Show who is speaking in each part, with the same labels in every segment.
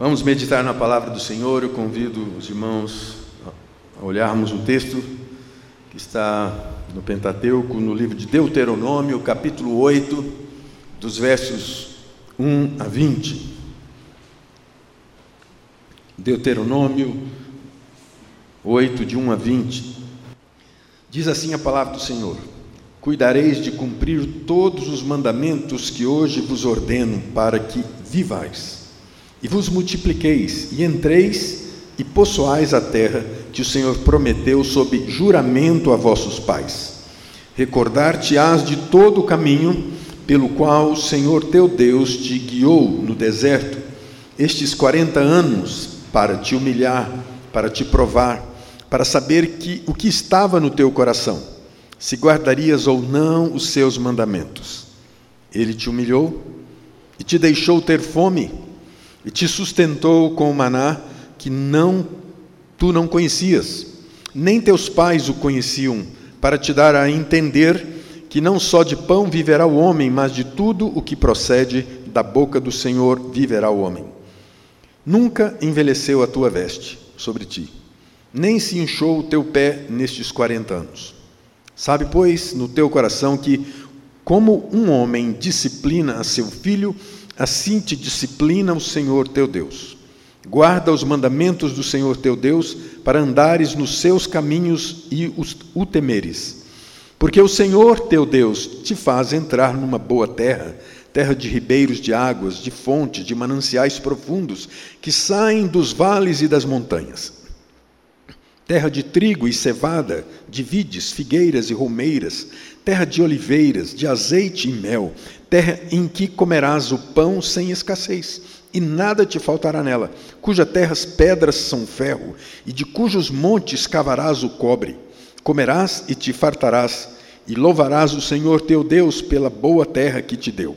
Speaker 1: Vamos meditar na palavra do Senhor. Eu convido os irmãos a olharmos o texto que está no Pentateuco, no livro de Deuteronômio, capítulo 8, dos versos 1 a 20. Deuteronômio 8, de 1 a 20. Diz assim a palavra do Senhor: Cuidareis de cumprir todos os mandamentos que hoje vos ordeno, para que vivais e vos multipliqueis, e entreis e possuais a terra que o Senhor prometeu sob juramento a vossos pais. Recordar-te-ás de todo o caminho pelo qual o Senhor teu Deus te guiou no deserto, estes quarenta anos, para te humilhar, para te provar, para saber que, o que estava no teu coração, se guardarias ou não os seus mandamentos. Ele te humilhou e te deixou ter fome e te sustentou com o maná que não tu não conhecias, nem teus pais o conheciam, para te dar a entender que não só de pão viverá o homem, mas de tudo o que procede da boca do Senhor viverá o homem. Nunca envelheceu a tua veste sobre ti, nem se inchou o teu pé nestes quarenta anos. Sabe, pois, no teu coração que, como um homem disciplina a seu filho, Assim te disciplina o Senhor teu Deus. Guarda os mandamentos do Senhor teu Deus, para andares nos seus caminhos e os, o temeres. Porque o Senhor teu Deus te faz entrar numa boa terra, terra de ribeiros de águas, de fontes, de mananciais profundos, que saem dos vales e das montanhas. Terra de trigo e cevada, de vides, figueiras e romeiras, terra de oliveiras, de azeite e mel, terra em que comerás o pão sem escassez, e nada te faltará nela, cuja terras pedras são ferro, e de cujos montes cavarás o cobre. Comerás e te fartarás, e louvarás o Senhor teu Deus pela boa terra que te deu.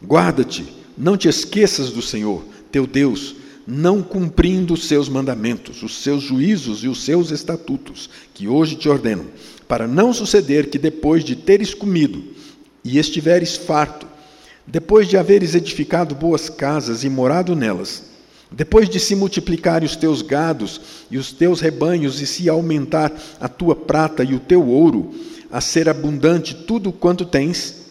Speaker 1: Guarda-te, não te esqueças do Senhor, teu Deus, não cumprindo os seus mandamentos, os seus juízos e os seus estatutos, que hoje te ordeno, para não suceder que depois de teres comido, e estiveres farto, depois de haveres edificado boas casas e morado nelas, depois de se multiplicarem os teus gados e os teus rebanhos, e se aumentar a tua prata e o teu ouro, a ser abundante tudo quanto tens,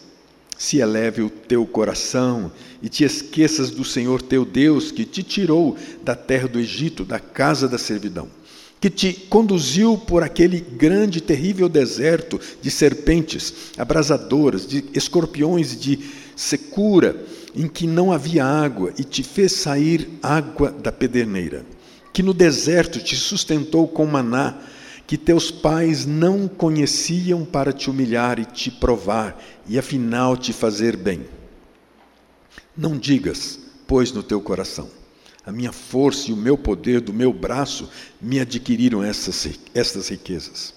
Speaker 1: se eleve o teu coração e te esqueças do Senhor teu Deus, que te tirou da terra do Egito, da casa da servidão que te conduziu por aquele grande e terrível deserto de serpentes abrasadoras, de escorpiões, de secura, em que não havia água, e te fez sair água da pederneira, que no deserto te sustentou com maná, que teus pais não conheciam para te humilhar e te provar, e afinal te fazer bem. Não digas, pois, no teu coração, a minha força e o meu poder do meu braço me adquiriram essas, essas riquezas.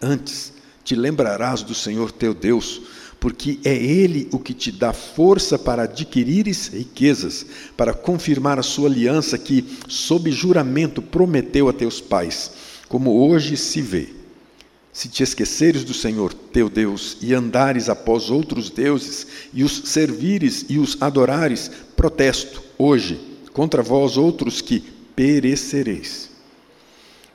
Speaker 1: Antes, te lembrarás do Senhor teu Deus, porque é Ele o que te dá força para adquirires riquezas, para confirmar a sua aliança que, sob juramento, prometeu a teus pais, como hoje se vê. Se te esqueceres do Senhor teu Deus e andares após outros deuses e os servires e os adorares, protesto hoje contra vós outros que perecereis.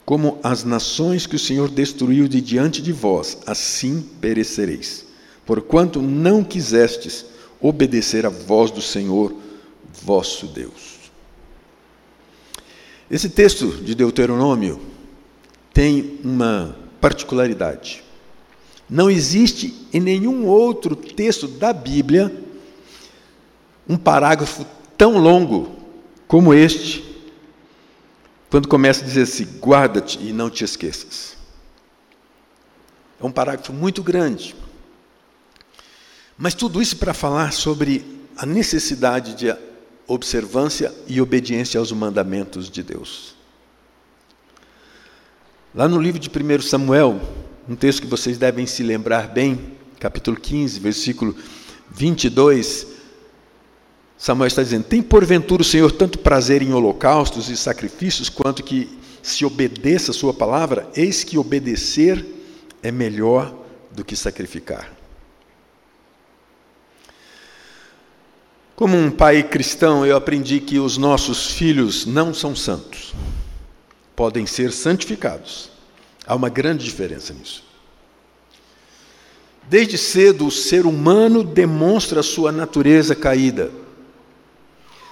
Speaker 1: Como as nações que o Senhor destruiu de diante de vós, assim perecereis. Porquanto não quisestes obedecer à voz do Senhor, vosso Deus. Esse texto de Deuteronômio tem uma particularidade. Não existe em nenhum outro texto da Bíblia um parágrafo tão longo como este, quando começa a dizer assim: guarda-te e não te esqueças. É um parágrafo muito grande. Mas tudo isso para falar sobre a necessidade de observância e obediência aos mandamentos de Deus. Lá no livro de 1 Samuel, um texto que vocês devem se lembrar bem, capítulo 15, versículo 22, Samuel está dizendo: Tem porventura o Senhor tanto prazer em holocaustos e sacrifícios, quanto que se obedeça a Sua palavra? Eis que obedecer é melhor do que sacrificar. Como um pai cristão, eu aprendi que os nossos filhos não são santos. Podem ser santificados. Há uma grande diferença nisso. Desde cedo, o ser humano demonstra sua natureza caída.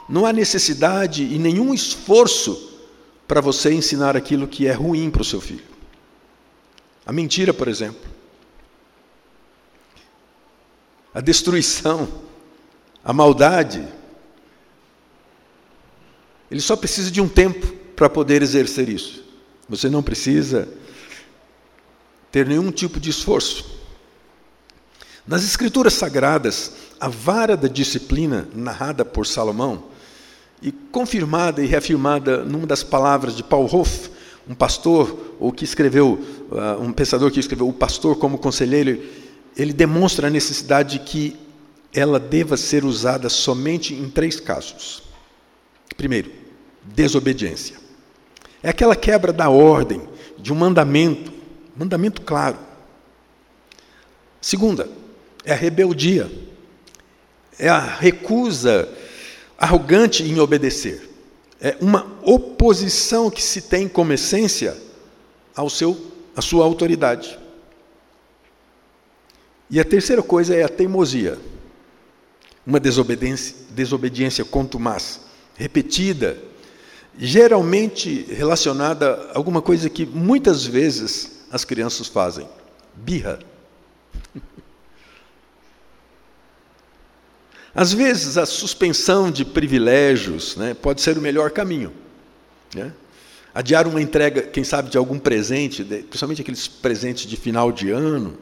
Speaker 1: Não há necessidade e nenhum esforço para você ensinar aquilo que é ruim para o seu filho. A mentira, por exemplo. A destruição, a maldade. Ele só precisa de um tempo para poder exercer isso. Você não precisa ter nenhum tipo de esforço. Nas Escrituras Sagradas, a vara da disciplina narrada por Salomão e confirmada e reafirmada numa das palavras de Paul Hoff, um pastor, ou que escreveu, uh, um pensador que escreveu O Pastor como Conselheiro, ele demonstra a necessidade de que ela deva ser usada somente em três casos. Primeiro, desobediência. É aquela quebra da ordem, de um mandamento, mandamento claro. Segunda, é a rebeldia, é a recusa arrogante em obedecer. É uma oposição que se tem como essência ao seu, à sua autoridade. E a terceira coisa é a teimosia. Uma desobediência, desobediência contumaz, repetida, geralmente relacionada a alguma coisa que muitas vezes as crianças fazem: birra. Às vezes, a suspensão de privilégios né, pode ser o melhor caminho. Né? Adiar uma entrega, quem sabe, de algum presente, principalmente aqueles presentes de final de ano.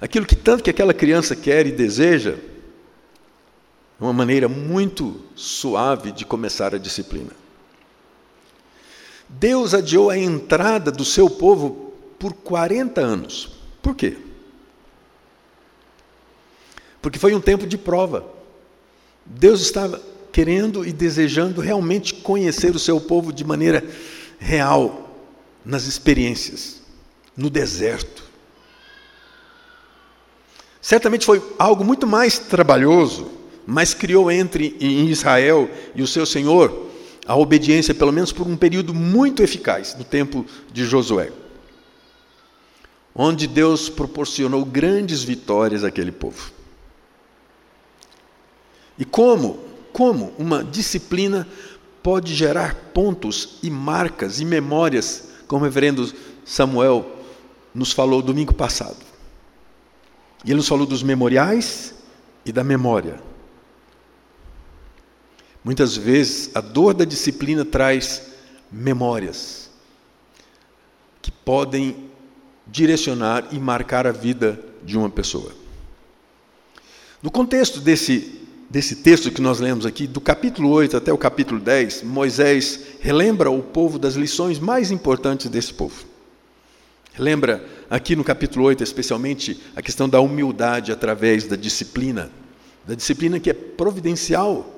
Speaker 1: Aquilo que tanto que aquela criança quer e deseja, é uma maneira muito suave de começar a disciplina. Deus adiou a entrada do seu povo por 40 anos. Por quê? porque foi um tempo de prova. Deus estava querendo e desejando realmente conhecer o seu povo de maneira real, nas experiências, no deserto. Certamente foi algo muito mais trabalhoso, mas criou entre Israel e o seu Senhor a obediência, pelo menos por um período muito eficaz, no tempo de Josué, onde Deus proporcionou grandes vitórias àquele povo. E como? Como uma disciplina pode gerar pontos e marcas e memórias, como o reverendo Samuel nos falou domingo passado. E ele nos falou dos memoriais e da memória. Muitas vezes a dor da disciplina traz memórias que podem direcionar e marcar a vida de uma pessoa. No contexto desse desse texto que nós lemos aqui, do capítulo 8 até o capítulo 10, Moisés relembra o povo das lições mais importantes desse povo. Lembra aqui no capítulo 8, especialmente, a questão da humildade através da disciplina, da disciplina que é providencial.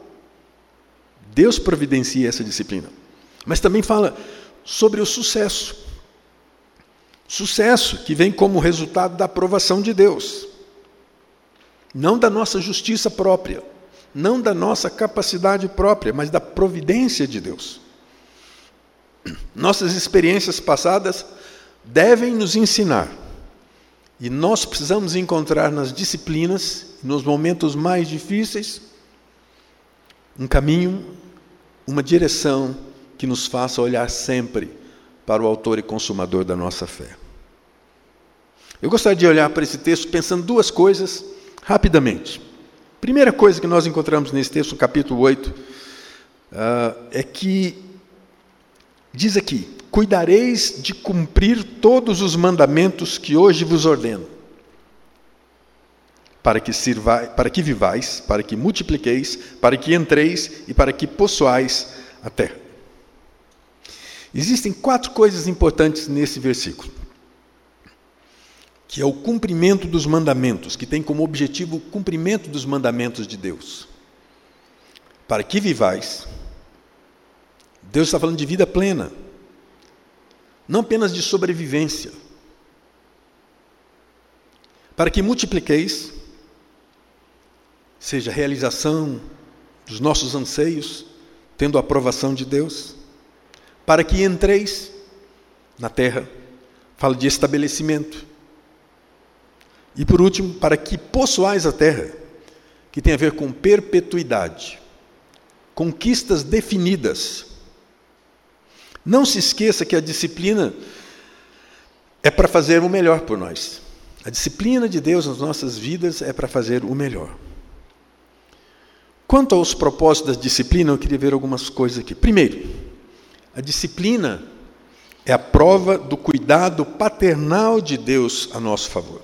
Speaker 1: Deus providencia essa disciplina. Mas também fala sobre o sucesso. Sucesso que vem como resultado da aprovação de Deus, não da nossa justiça própria não da nossa capacidade própria, mas da providência de Deus. Nossas experiências passadas devem nos ensinar, e nós precisamos encontrar nas disciplinas, nos momentos mais difíceis, um caminho, uma direção que nos faça olhar sempre para o Autor e Consumador da nossa fé. Eu gostaria de olhar para esse texto pensando duas coisas rapidamente. Primeira coisa que nós encontramos nesse texto, no capítulo 8, uh, ah, é que diz aqui: Cuidareis de cumprir todos os mandamentos que hoje vos ordeno, para que, sirvai, para que vivais, para que multipliqueis, para que entreis e para que possuais a terra. Existem quatro coisas importantes nesse versículo que é o cumprimento dos mandamentos, que tem como objetivo o cumprimento dos mandamentos de Deus. Para que vivais, Deus está falando de vida plena, não apenas de sobrevivência. Para que multipliqueis, seja realização dos nossos anseios, tendo a aprovação de Deus, para que entreis na terra, fala de estabelecimento. E por último, para que possuais a terra, que tem a ver com perpetuidade, conquistas definidas. Não se esqueça que a disciplina é para fazer o melhor por nós. A disciplina de Deus nas nossas vidas é para fazer o melhor. Quanto aos propósitos da disciplina, eu queria ver algumas coisas aqui. Primeiro, a disciplina é a prova do cuidado paternal de Deus a nosso favor.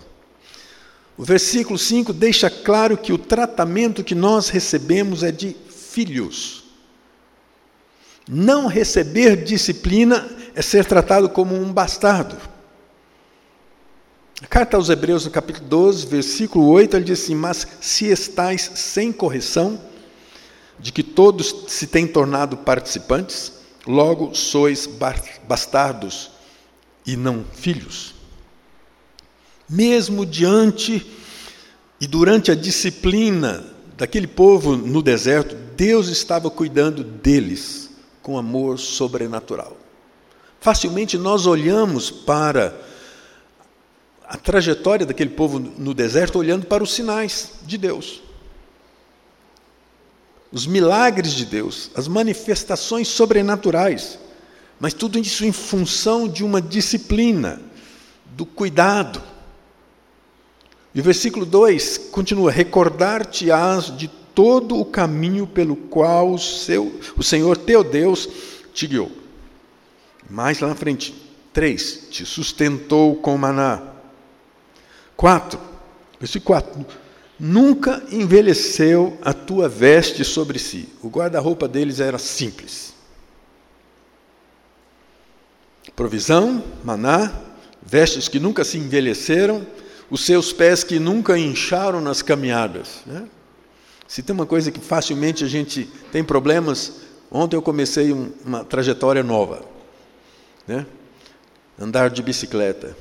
Speaker 1: O versículo 5 deixa claro que o tratamento que nós recebemos é de filhos. Não receber disciplina é ser tratado como um bastardo. A carta aos Hebreus, no capítulo 12, versículo 8, ele diz assim: Mas se estáis sem correção, de que todos se têm tornado participantes, logo sois bastardos e não filhos. Mesmo diante e durante a disciplina daquele povo no deserto, Deus estava cuidando deles com amor sobrenatural. Facilmente nós olhamos para a trajetória daquele povo no deserto olhando para os sinais de Deus. Os milagres de Deus, as manifestações sobrenaturais, mas tudo isso em função de uma disciplina, do cuidado. E o versículo 2 continua: Recordar-te-ás de todo o caminho pelo qual o, seu, o Senhor teu Deus te guiou. Mais lá na frente, 3: Te sustentou com maná 4, versículo 4. Nunca envelheceu a tua veste sobre si. O guarda-roupa deles era simples. Provisão, maná, vestes que nunca se envelheceram, os seus pés que nunca incharam nas caminhadas. Né? Se tem uma coisa que facilmente a gente tem problemas, ontem eu comecei um, uma trajetória nova. Né? Andar de bicicleta.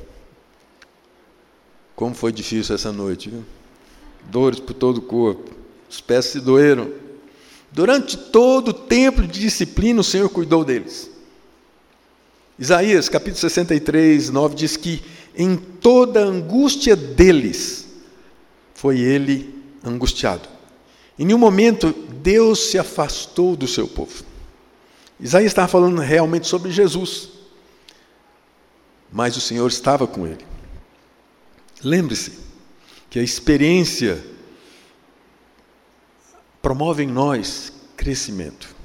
Speaker 1: Como foi difícil essa noite, viu? Dores por todo o corpo, os pés se doeram. Durante todo o tempo de disciplina, o Senhor cuidou deles. Isaías, capítulo 63, 9, diz que em toda a angústia deles foi ele angustiado. Em nenhum momento Deus se afastou do seu povo. Isaías estava falando realmente sobre Jesus, mas o Senhor estava com ele. Lembre-se que a experiência promove em nós crescimento.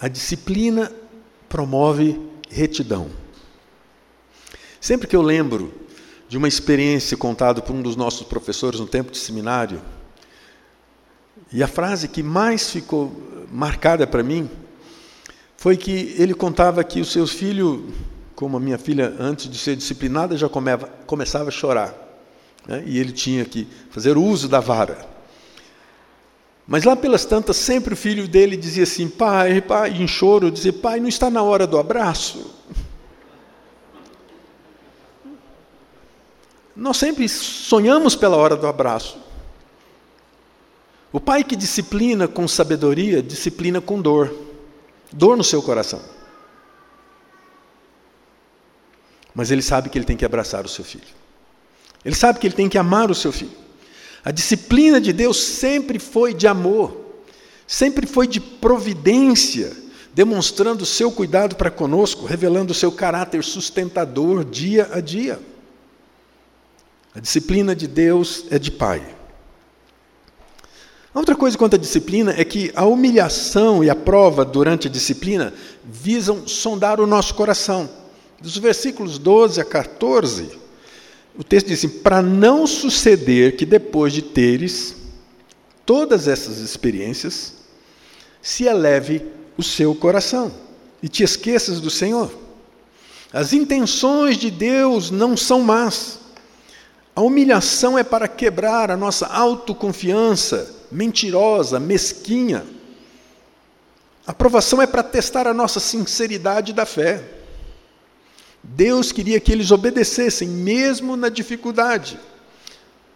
Speaker 1: A disciplina promove retidão. Sempre que eu lembro de uma experiência contada por um dos nossos professores no tempo de seminário, e a frase que mais ficou marcada para mim foi que ele contava que o seu filho como a minha filha, antes de ser disciplinada, já começava a chorar. Né? E ele tinha que fazer uso da vara. Mas lá pelas tantas, sempre o filho dele dizia assim: pai, pai, em choro, dizia: pai, não está na hora do abraço? Nós sempre sonhamos pela hora do abraço. O pai que disciplina com sabedoria, disciplina com dor, dor no seu coração. mas ele sabe que ele tem que abraçar o seu filho. Ele sabe que ele tem que amar o seu filho. A disciplina de Deus sempre foi de amor, sempre foi de providência, demonstrando o seu cuidado para conosco, revelando o seu caráter sustentador dia a dia. A disciplina de Deus é de pai. Outra coisa quanto à disciplina é que a humilhação e a prova durante a disciplina visam sondar o nosso coração. Dos versículos 12 a 14, o texto diz assim: para não suceder que depois de teres todas essas experiências, se eleve o seu coração e te esqueças do Senhor. As intenções de Deus não são más. A humilhação é para quebrar a nossa autoconfiança mentirosa, mesquinha. A aprovação é para testar a nossa sinceridade da fé. Deus queria que eles obedecessem, mesmo na dificuldade.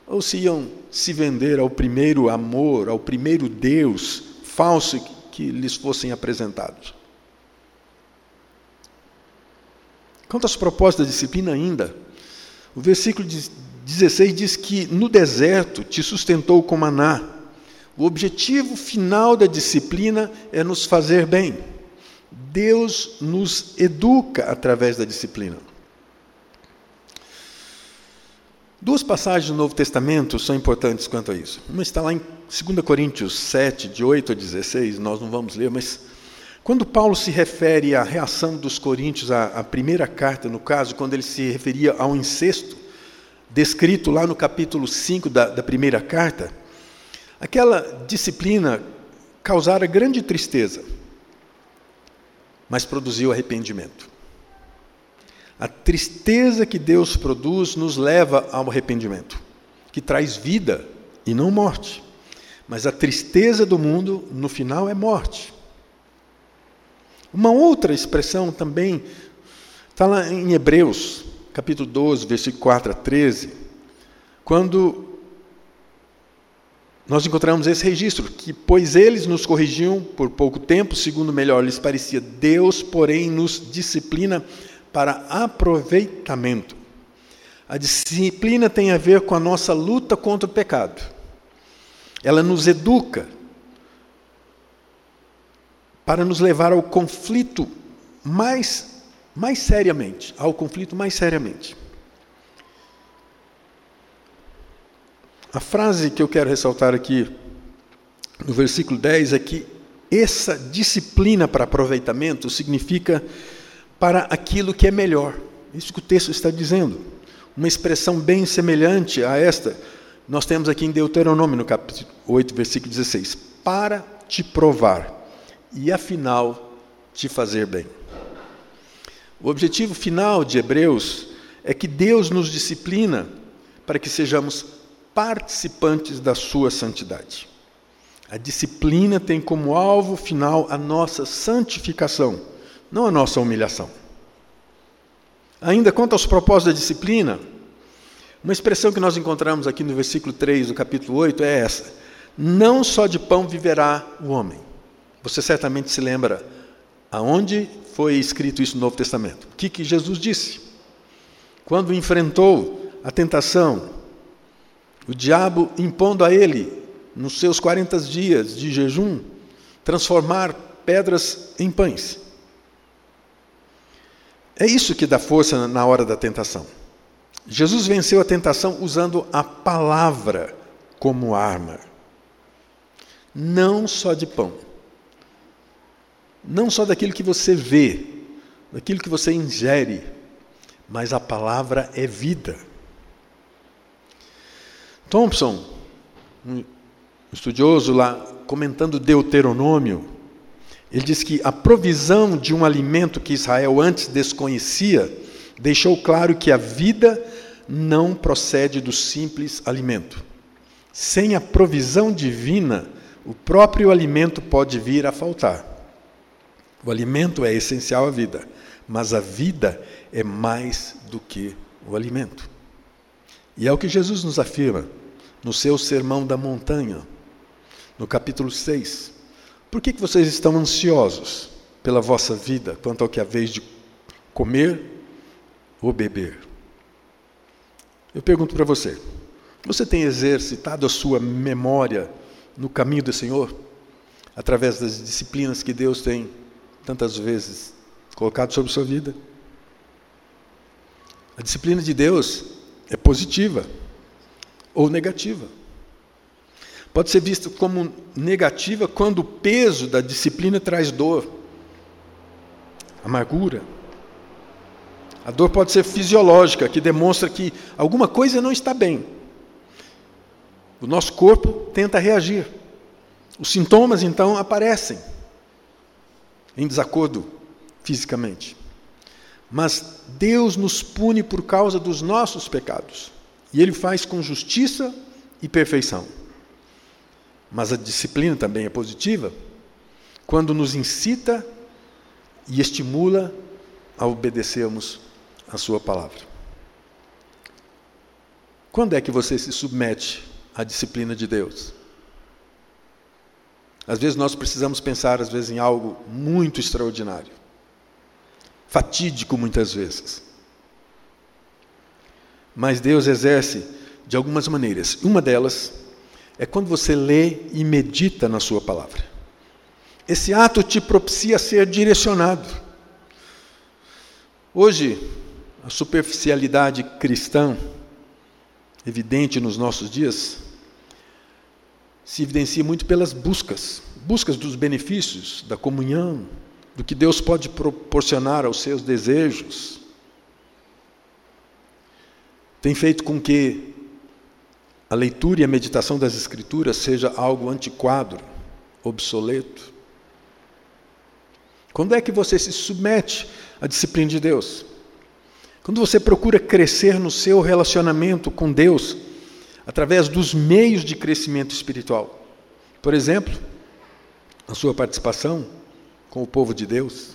Speaker 1: ou se iam se vender ao primeiro amor, ao primeiro Deus falso que lhes fossem apresentados. Quanto às propostas da disciplina, ainda, o versículo 16 diz que no deserto te sustentou com maná. O objetivo final da disciplina é nos fazer bem. Deus nos educa através da disciplina. Duas passagens do Novo Testamento são importantes quanto a isso. Uma está lá em 2 Coríntios 7, de 8 a 16, nós não vamos ler, mas quando Paulo se refere à reação dos coríntios à, à primeira carta, no caso, quando ele se referia ao incesto, descrito lá no capítulo 5 da, da primeira carta, aquela disciplina causara grande tristeza, mas produziu arrependimento. A tristeza que Deus produz nos leva ao arrependimento, que traz vida e não morte. Mas a tristeza do mundo, no final, é morte. Uma outra expressão também está lá em Hebreus, capítulo 12, versículo 4 a 13, quando nós encontramos esse registro, que pois eles nos corrigiam por pouco tempo, segundo melhor lhes parecia, Deus, porém, nos disciplina para aproveitamento. A disciplina tem a ver com a nossa luta contra o pecado. Ela nos educa para nos levar ao conflito mais, mais seriamente, ao conflito mais seriamente. A frase que eu quero ressaltar aqui no versículo 10 é que essa disciplina para aproveitamento significa para aquilo que é melhor. Isso que o texto está dizendo. Uma expressão bem semelhante a esta, nós temos aqui em Deuteronômio, no capítulo 8, versículo 16: Para te provar e, afinal, te fazer bem. O objetivo final de Hebreus é que Deus nos disciplina para que sejamos participantes da sua santidade. A disciplina tem como alvo final a nossa santificação não a nossa humilhação. Ainda quanto aos propósitos da disciplina, uma expressão que nós encontramos aqui no versículo 3 do capítulo 8 é essa: Não só de pão viverá o homem. Você certamente se lembra aonde foi escrito isso no Novo Testamento. O que, que Jesus disse? Quando enfrentou a tentação, o diabo impondo a ele, nos seus 40 dias de jejum, transformar pedras em pães. É isso que dá força na hora da tentação. Jesus venceu a tentação usando a palavra como arma. Não só de pão. Não só daquilo que você vê, daquilo que você ingere, mas a palavra é vida. Thompson, um estudioso lá, comentando Deuteronômio, ele diz que a provisão de um alimento que Israel antes desconhecia deixou claro que a vida não procede do simples alimento. Sem a provisão divina, o próprio alimento pode vir a faltar. O alimento é essencial à vida, mas a vida é mais do que o alimento. E é o que Jesus nos afirma no seu Sermão da Montanha, no capítulo 6. Por que, que vocês estão ansiosos pela vossa vida quanto ao que é vez de comer ou beber? Eu pergunto para você: você tem exercitado a sua memória no caminho do Senhor? Através das disciplinas que Deus tem tantas vezes colocado sobre sua vida? A disciplina de Deus é positiva ou negativa. Pode ser vista como negativa quando o peso da disciplina traz dor, amargura. A dor pode ser fisiológica, que demonstra que alguma coisa não está bem. O nosso corpo tenta reagir. Os sintomas então aparecem em desacordo fisicamente. Mas Deus nos pune por causa dos nossos pecados. E Ele faz com justiça e perfeição. Mas a disciplina também é positiva quando nos incita e estimula a obedecermos a Sua palavra. Quando é que você se submete à disciplina de Deus? Às vezes nós precisamos pensar, às vezes, em algo muito extraordinário, fatídico muitas vezes. Mas Deus exerce de algumas maneiras. Uma delas é quando você lê e medita na Sua palavra. Esse ato te propicia ser direcionado. Hoje, a superficialidade cristã, evidente nos nossos dias, se evidencia muito pelas buscas buscas dos benefícios, da comunhão, do que Deus pode proporcionar aos seus desejos. Tem feito com que a leitura e a meditação das Escrituras seja algo antiquado, obsoleto. Quando é que você se submete à disciplina de Deus? Quando você procura crescer no seu relacionamento com Deus, através dos meios de crescimento espiritual. Por exemplo, a sua participação com o povo de Deus,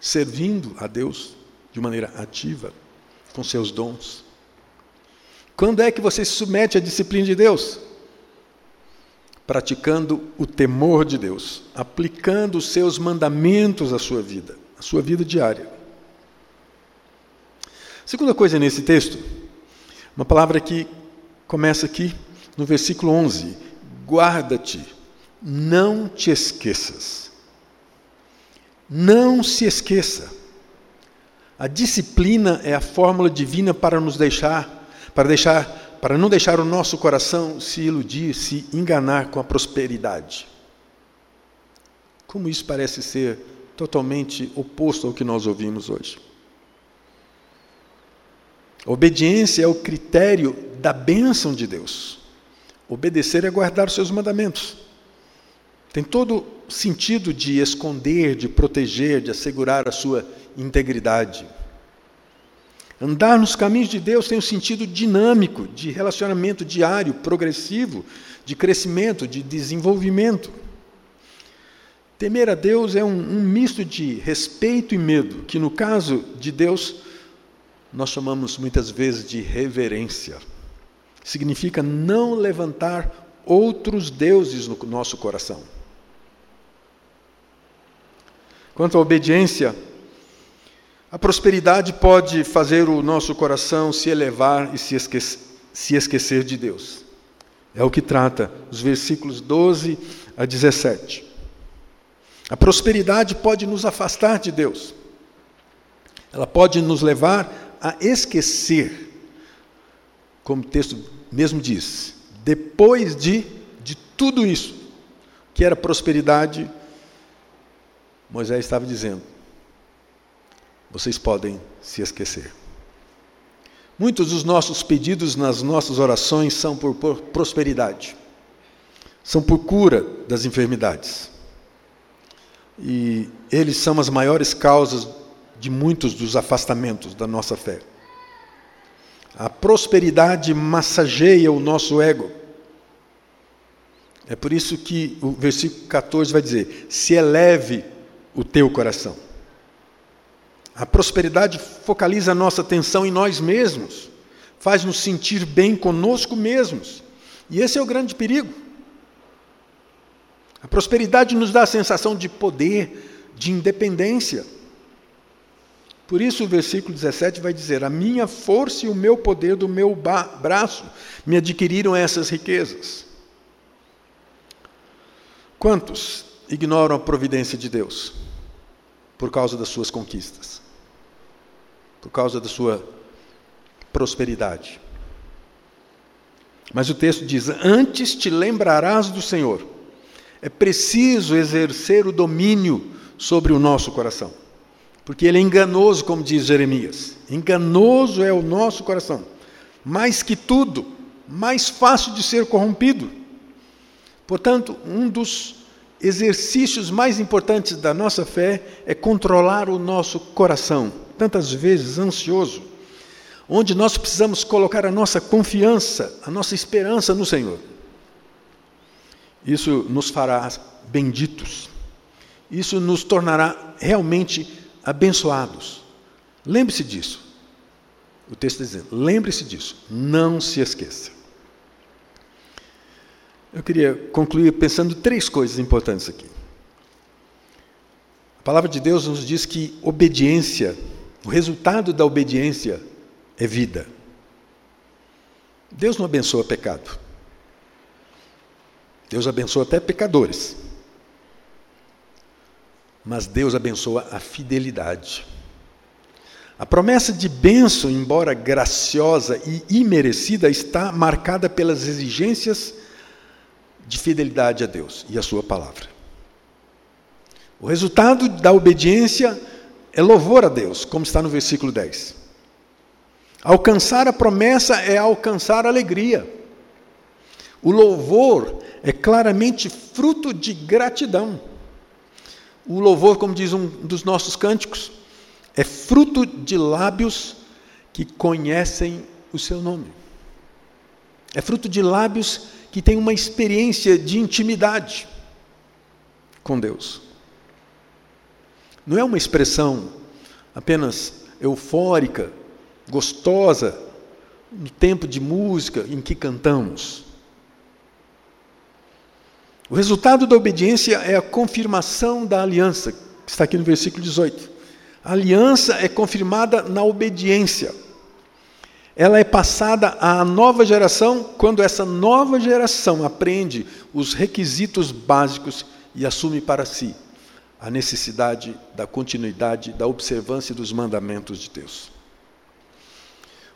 Speaker 1: servindo a Deus de maneira ativa, com seus dons. Quando é que você se submete à disciplina de Deus? Praticando o temor de Deus, aplicando os seus mandamentos à sua vida, à sua vida diária. Segunda coisa nesse texto, uma palavra que começa aqui no versículo 11: guarda-te, não te esqueças. Não se esqueça. A disciplina é a fórmula divina para nos deixar, para deixar, para não deixar o nosso coração se iludir, se enganar com a prosperidade. Como isso parece ser totalmente oposto ao que nós ouvimos hoje. Obediência é o critério da bênção de Deus. Obedecer é guardar os seus mandamentos. Tem todo sentido de esconder, de proteger, de assegurar a sua integridade. Andar nos caminhos de Deus tem um sentido dinâmico, de relacionamento diário, progressivo, de crescimento, de desenvolvimento. Temer a Deus é um, um misto de respeito e medo, que no caso de Deus nós chamamos muitas vezes de reverência. Significa não levantar outros deuses no nosso coração. Quanto à obediência, a prosperidade pode fazer o nosso coração se elevar e se esquecer, se esquecer de Deus. É o que trata os versículos 12 a 17. A prosperidade pode nos afastar de Deus. Ela pode nos levar a esquecer, como o texto mesmo diz, depois de, de tudo isso, que era prosperidade, Moisés estava dizendo: vocês podem se esquecer. Muitos dos nossos pedidos nas nossas orações são por, prosperidade, são por cura das enfermidades. E eles são as maiores causas de muitos dos afastamentos da nossa fé. A prosperidade massageia o nosso ego. É por isso que o versículo 14 vai dizer: se eleve o teu coração. A prosperidade focaliza a nossa atenção em nós mesmos, faz-nos sentir bem conosco mesmos. E esse é o grande perigo. A prosperidade nos dá a sensação de poder, de independência. Por isso o versículo 17 vai dizer: A minha força e o meu poder do meu braço me adquiriram essas riquezas. Quantos ignoram a providência de Deus por causa das suas conquistas, por causa da sua prosperidade? Mas o texto diz: Antes te lembrarás do Senhor. É preciso exercer o domínio sobre o nosso coração. Porque ele é enganoso, como diz Jeremias. Enganoso é o nosso coração. Mais que tudo, mais fácil de ser corrompido. Portanto, um dos exercícios mais importantes da nossa fé é controlar o nosso coração, tantas vezes ansioso, onde nós precisamos colocar a nossa confiança, a nossa esperança no Senhor. Isso nos fará benditos. Isso nos tornará realmente abençoados. Lembre-se disso. O texto está dizendo: lembre-se disso, não se esqueça. Eu queria concluir pensando três coisas importantes aqui. A palavra de Deus nos diz que obediência, o resultado da obediência é vida. Deus não abençoa pecado. Deus abençoa até pecadores. Mas Deus abençoa a fidelidade. A promessa de bênção, embora graciosa e imerecida, está marcada pelas exigências de fidelidade a Deus e a Sua palavra. O resultado da obediência é louvor a Deus, como está no versículo 10. Alcançar a promessa é alcançar alegria. O louvor é claramente fruto de gratidão. O louvor, como diz um dos nossos cânticos, é fruto de lábios que conhecem o seu nome. É fruto de lábios que tem uma experiência de intimidade com Deus. Não é uma expressão apenas eufórica, gostosa, no tempo de música em que cantamos. O resultado da obediência é a confirmação da aliança, que está aqui no versículo 18. A aliança é confirmada na obediência ela é passada à nova geração quando essa nova geração aprende os requisitos básicos e assume para si a necessidade da continuidade da observância dos mandamentos de Deus.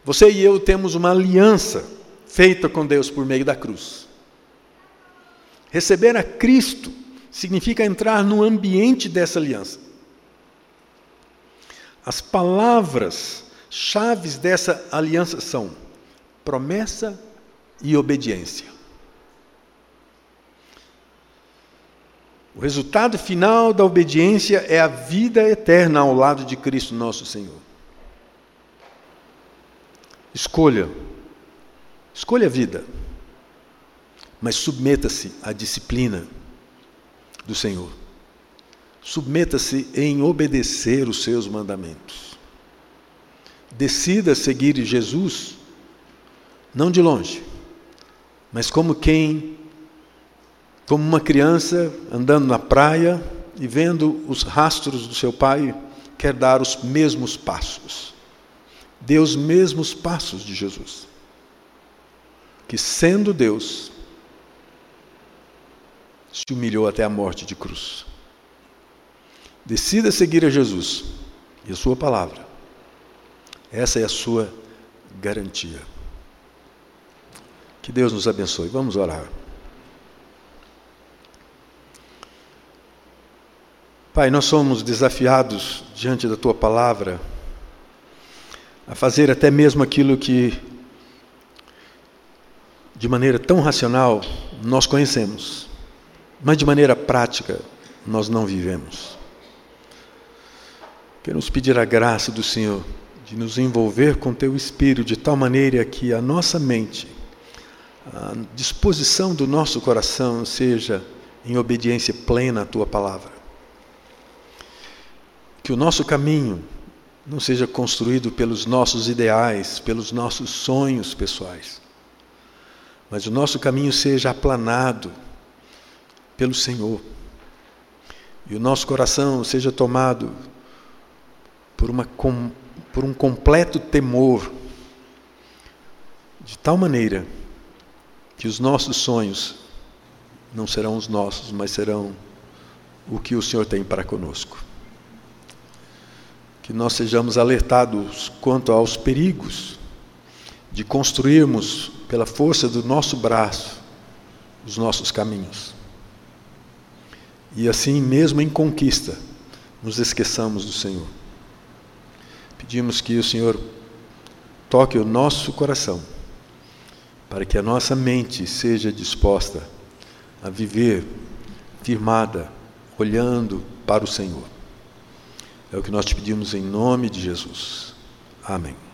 Speaker 1: Você e eu temos uma aliança feita com Deus por meio da cruz. Receber a Cristo significa entrar no ambiente dessa aliança. As palavras chaves dessa aliança são promessa e obediência. O resultado final da obediência é a vida eterna ao lado de Cristo nosso Senhor. Escolha. Escolha a vida. Mas submeta-se à disciplina do Senhor. Submeta-se em obedecer os seus mandamentos decida seguir Jesus, não de longe, mas como quem, como uma criança andando na praia e vendo os rastros do seu pai, quer dar os mesmos passos. Dê os mesmos passos de Jesus. Que sendo Deus, se humilhou até a morte de cruz. Decida seguir a Jesus e a sua palavra essa é a sua garantia. Que Deus nos abençoe. Vamos orar. Pai, nós somos desafiados diante da tua palavra a fazer até mesmo aquilo que, de maneira tão racional, nós conhecemos, mas de maneira prática nós não vivemos. Queremos pedir a graça do Senhor de nos envolver com teu espírito de tal maneira que a nossa mente, a disposição do nosso coração seja em obediência plena à tua palavra. Que o nosso caminho não seja construído pelos nossos ideais, pelos nossos sonhos pessoais, mas o nosso caminho seja aplanado pelo Senhor. E o nosso coração seja tomado por uma por um completo temor, de tal maneira que os nossos sonhos não serão os nossos, mas serão o que o Senhor tem para conosco. Que nós sejamos alertados quanto aos perigos de construirmos, pela força do nosso braço, os nossos caminhos. E assim, mesmo em conquista, nos esqueçamos do Senhor. Pedimos que o Senhor toque o nosso coração, para que a nossa mente seja disposta a viver firmada, olhando para o Senhor. É o que nós te pedimos em nome de Jesus. Amém.